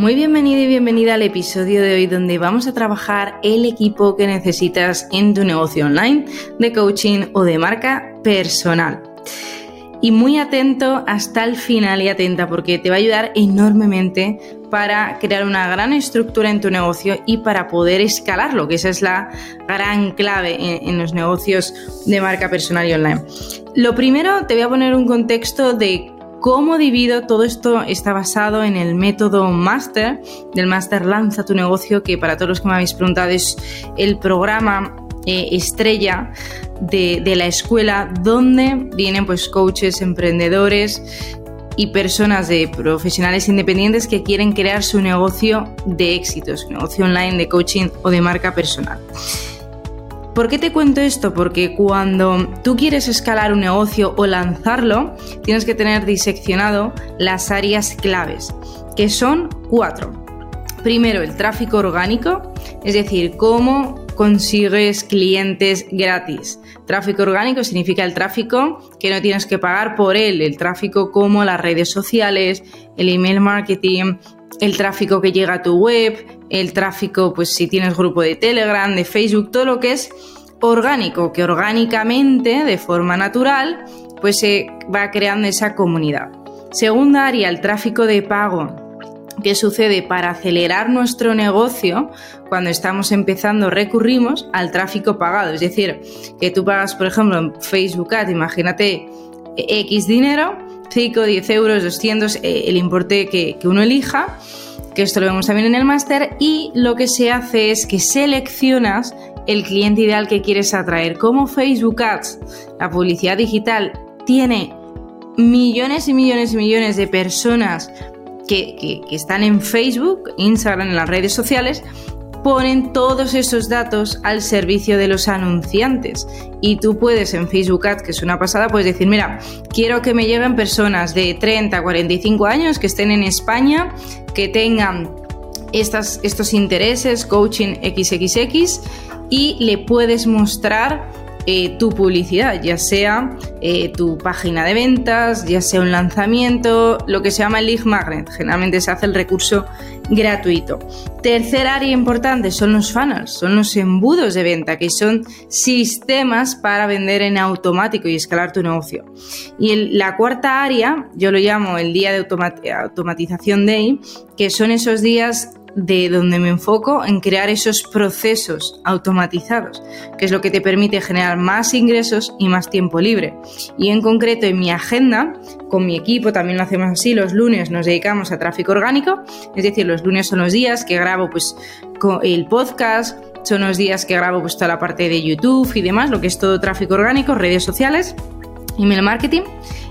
Muy bienvenido y bienvenida al episodio de hoy donde vamos a trabajar el equipo que necesitas en tu negocio online de coaching o de marca personal. Y muy atento hasta el final y atenta porque te va a ayudar enormemente para crear una gran estructura en tu negocio y para poder escalarlo, que esa es la gran clave en, en los negocios de marca personal y online. Lo primero, te voy a poner un contexto de ¿Cómo divido? Todo esto está basado en el método Master, del Master Lanza tu negocio, que para todos los que me habéis preguntado es el programa eh, estrella de, la escuela donde vienen pues coaches, emprendedores y personas de profesionales independientes que quieren crear su negocio de éxito, su negocio online de coaching o de marca personal. ¿Por qué te cuento esto? Porque cuando tú quieres escalar un negocio o lanzarlo, tienes que tener diseccionado las áreas claves, que son cuatro. Primero, el tráfico orgánico, es decir, cómo consigues clientes gratis. Tráfico orgánico significa el tráfico que no tienes que pagar por él, el tráfico como las redes sociales, el email marketing, el tráfico que llega a tu web, el tráfico, pues si tienes grupo de Telegram, de Facebook, todo lo que es orgánico, que orgánicamente, de forma natural, pues se va creando esa comunidad. Segunda área, el tráfico de pago. ¿Qué sucede? Para acelerar nuestro negocio, cuando estamos empezando, recurrimos al tráfico pagado. Es decir, que tú pagas, por ejemplo, en Facebook Ad, imagínate X dinero, 5, 10 euros, 200, eh, el importe que, que uno elija, que esto lo vemos también en el máster, y lo que se hace es que seleccionas el cliente ideal que quieres atraer. Como Facebook Ads, la publicidad digital, tiene millones y millones y millones de personas que, que, están en Facebook, Instagram, en las redes sociales, ponen todos esos datos al servicio de los anunciantes. Y tú puedes en Facebook Ads, que es una pasada, puedes decir, mira, quiero que me lleguen personas de 30 a 45 años que estén en España, que tengan estas, estos intereses, coaching XXX, y le puedes mostrar eh, tu publicidad, ya sea eh, tu página de ventas, ya sea un lanzamiento, lo que se llama el lead magnet. Generalmente se hace el recurso gratuito. Tercer área importante son los funnels, son los embudos de venta, que son sistemas para vender en automático y escalar tu negocio. Y la cuarta área, yo lo llamo el día de automatización day, que son esos días de donde me enfoco en crear esos procesos automatizados, que es lo que te permite generar más ingresos y más tiempo libre. Y en concreto en mi agenda, con mi equipo también lo hacemos así, los lunes nos dedicamos a tráfico orgánico, es decir, los lunes son los días que grabo pues el podcast, son los días que grabo pues toda la parte de YouTube y demás, lo que es todo tráfico orgánico, redes sociales, email marketing.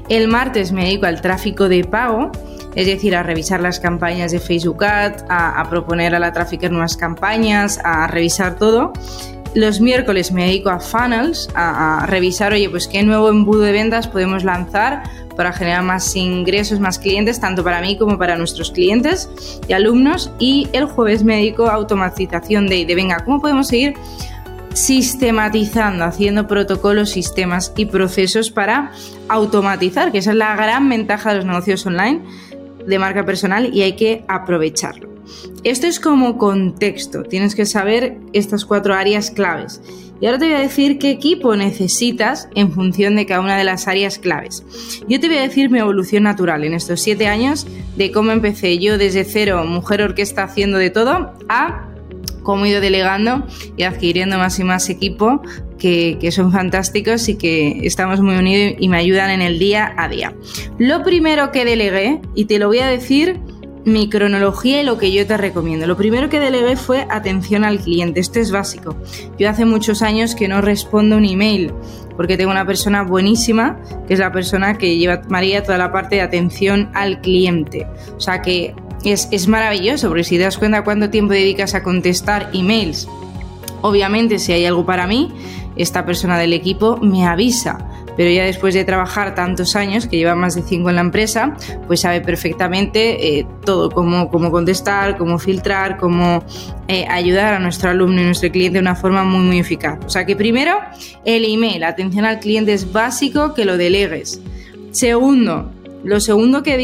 El martes me dedico al tráfico de pago, es decir, a revisar las campañas de Facebook Ad, a, proponer a la Trafficker nuevas campañas, a revisar todo. Los miércoles me dedico a funnels, a, a, revisar, oye, pues qué nuevo embudo de ventas podemos lanzar para generar más ingresos, más clientes, tanto para mí como para nuestros clientes y alumnos. Y el jueves me dedico a automatización de, de venga, ¿cómo podemos seguir sistematizando, haciendo protocolos, sistemas y procesos para automatizar, que esa es la gran ventaja de los negocios online de marca personal y hay que aprovecharlo. Esto es como contexto, tienes que saber estas cuatro áreas claves. Y ahora te voy a decir qué equipo necesitas en función de cada una de las áreas claves. Yo te voy a decir mi evolución natural en estos siete años de cómo empecé yo desde cero, mujer orquesta haciendo de todo, a cómo he ido delegando y adquiriendo más y más equipo que, que, son fantásticos y que estamos muy unidos y me ayudan en el día a día. Lo primero que delegué, y te lo voy a decir mi cronología y lo que yo te recomiendo. Lo primero que delegué fue atención al cliente. Esto es básico. Yo hace muchos años que no respondo un email porque tengo una persona buenísima, que es la persona que lleva María toda la parte de atención al cliente. O sea que es, es maravilloso, porque si te das cuenta cuánto tiempo dedicas a contestar emails, obviamente si hay algo para mí, esta persona del equipo me avisa pero ya después de trabajar tantos años, que lleva más de cinco en la empresa, pues sabe perfectamente eh, todo, cómo, cómo contestar, cómo filtrar, cómo eh, ayudar a nuestro alumno y nuestro cliente de una forma muy, muy eficaz. O sea que primero, el email, atención al cliente es básico que lo delegues. Segundo, lo segundo que,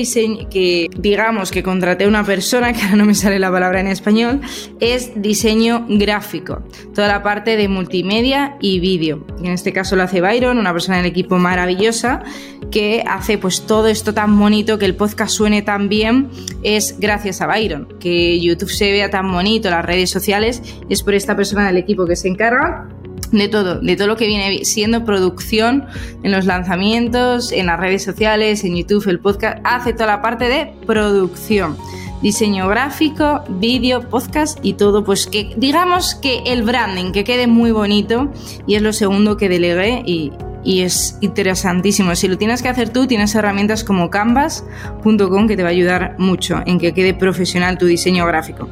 que digamos que contraté una persona, que ahora no me sale la palabra en español, es diseño gráfico. Toda la parte de multimedia y vídeo. En este caso lo hace Byron, una persona del equipo maravillosa que hace pues todo esto tan bonito, que el podcast suene tan bien, es gracias a Byron. Que YouTube se vea tan bonito, las redes sociales, es por esta persona del equipo que se encarga de todo, de todo lo que viene siendo producción en los lanzamientos, en las redes sociales, en YouTube, el podcast, hace toda la parte de producción. Diseño gráfico, vídeo, podcast y todo, pues que digamos que el branding, que quede muy bonito y es lo segundo que delegué y, y es interesantísimo. Si lo tienes que hacer tú, tienes herramientas como canvas.com que te va a ayudar mucho en que quede profesional tu diseño gráfico.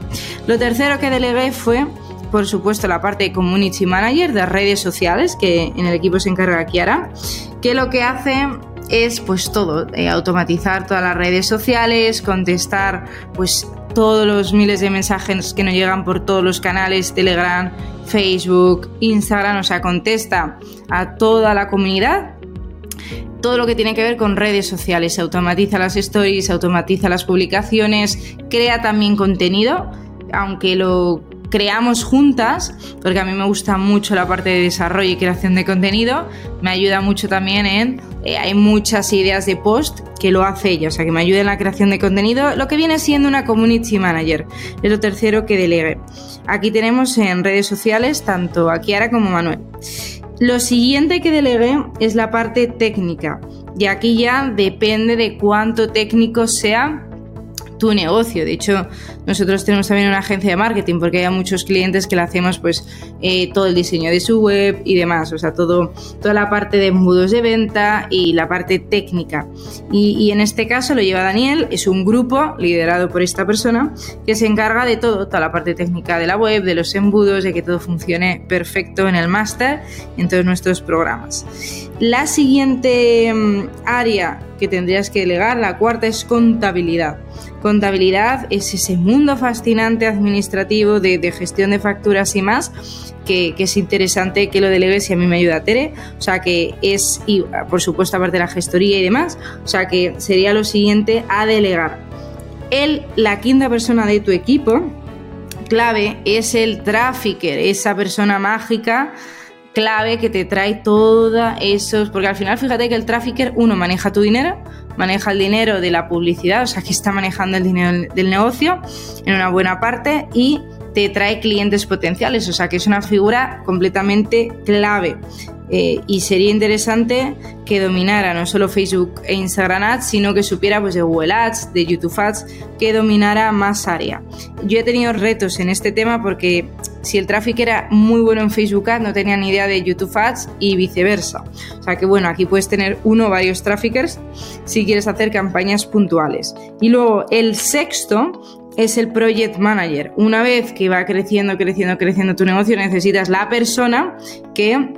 Lo tercero que delegué fue por supuesto, la parte de Community Manager de redes sociales, que en el equipo se encarga Kiara, que lo que hace es pues todo, eh, automatizar todas las redes sociales, contestar pues todos los miles de mensajes que nos llegan por todos los canales, Telegram, Facebook, Instagram, o sea, contesta a toda la comunidad. Todo lo que tiene que ver con redes sociales, automatiza las stories, automatiza las publicaciones, crea también contenido, aunque lo creamos juntas, porque a mí me gusta mucho la parte de desarrollo y creación de contenido, me ayuda mucho también en, eh, hay muchas ideas de post que lo hace ella, o sea que me ayuda en la creación de contenido, lo que viene siendo una community manager, es lo tercero que delegue. Aquí tenemos en redes sociales tanto a Kiara como a Manuel. Lo siguiente que delegué es la parte técnica, y aquí ya depende de cuánto técnico sea tu negocio. De hecho, nosotros tenemos también una agencia de marketing porque hay muchos clientes que le hacemos pues eh, todo el diseño de su web y demás, o sea, todo, toda la parte de embudos de venta y la parte técnica. Y, en este caso lo lleva Daniel, es un grupo liderado por esta persona que se encarga de todo, toda la parte técnica de la web, de los embudos, de que todo funcione perfecto en el máster en todos nuestros programas. La siguiente mm, área que tendrías que delegar, la cuarta es contabilidad. Contabilidad es ese mundo fascinante administrativo de, gestión de facturas y más, que, es interesante que lo delegues y a mí me ayuda Tere. O sea que es, y por supuesto aparte de la gestoría y demás, o sea que sería lo siguiente a delegar. Él, la quinta persona de tu equipo, clave, es el trafficker, esa persona mágica clave que te trae toda esos, porque al final fíjate que el trafficker, uno, maneja tu dinero, maneja el dinero de la publicidad, o sea que está manejando el dinero del negocio en una buena parte y te trae clientes potenciales, o sea que es una figura completamente clave. Eh, y sería interesante que dominara no solo Facebook e Instagram Ads, sino que supiera pues, de Google Ads, de YouTube Ads, que dominara más área. Yo he tenido retos en este tema porque si el tráfico era muy bueno en Facebook Ads, no tenía ni idea de YouTube Ads y viceversa. O sea que bueno, aquí puedes tener uno o varios traffickers si quieres hacer campañas puntuales. Y luego el sexto es el project manager. Una vez que va creciendo, creciendo, creciendo tu negocio, necesitas la persona que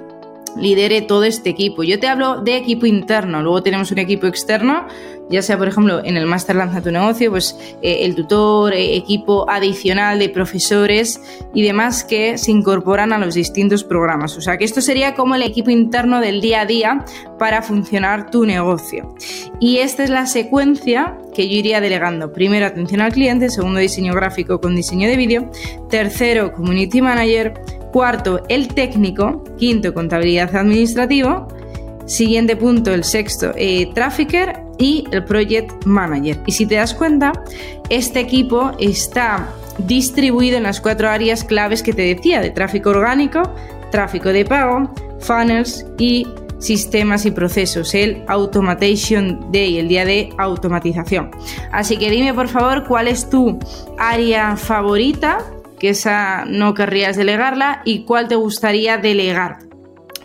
lidere todo este equipo. Yo te hablo de equipo interno, luego tenemos un equipo externo, ya sea por ejemplo en el máster Lanza tu negocio, pues eh, el tutor, eh, equipo adicional de profesores y demás que se incorporan a los distintos programas. O sea que esto sería como el equipo interno del día a día para funcionar tu negocio. Y esta es la secuencia que yo iría delegando. Primero atención al cliente, segundo diseño gráfico con diseño de vídeo, tercero community manager, Cuarto, el técnico. Quinto, contabilidad administrativo. Siguiente punto, el sexto, eh, trafficker y el project manager. Y si te das cuenta, este equipo está distribuido en las cuatro áreas claves que te decía, de tráfico orgánico, tráfico de pago, funnels y sistemas y procesos, el Automation Day, el día de automatización. Así que dime por favor cuál es tu área favorita que esa no querrías delegarla y cuál te gustaría delegar.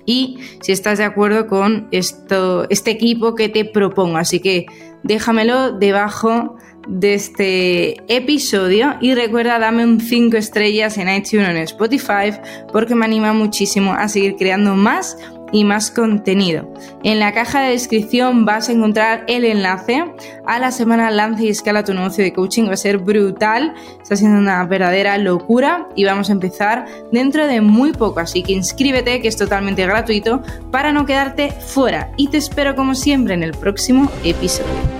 y si estás de acuerdo con esto, este equipo que te propongo. Así que déjamelo debajo de este episodio y recuerda dame un 5 estrellas en iTunes o en Spotify porque me anima muchísimo a seguir creando más y más contenido. En la caja de descripción vas a encontrar el enlace a la semana Lanza y Escala tu negocio de coaching. Va a ser brutal, está siendo una verdadera locura y vamos a empezar dentro de muy poco. Así que inscríbete, que es totalmente gratuito, para no quedarte fuera. Y te espero como siempre en el próximo episodio.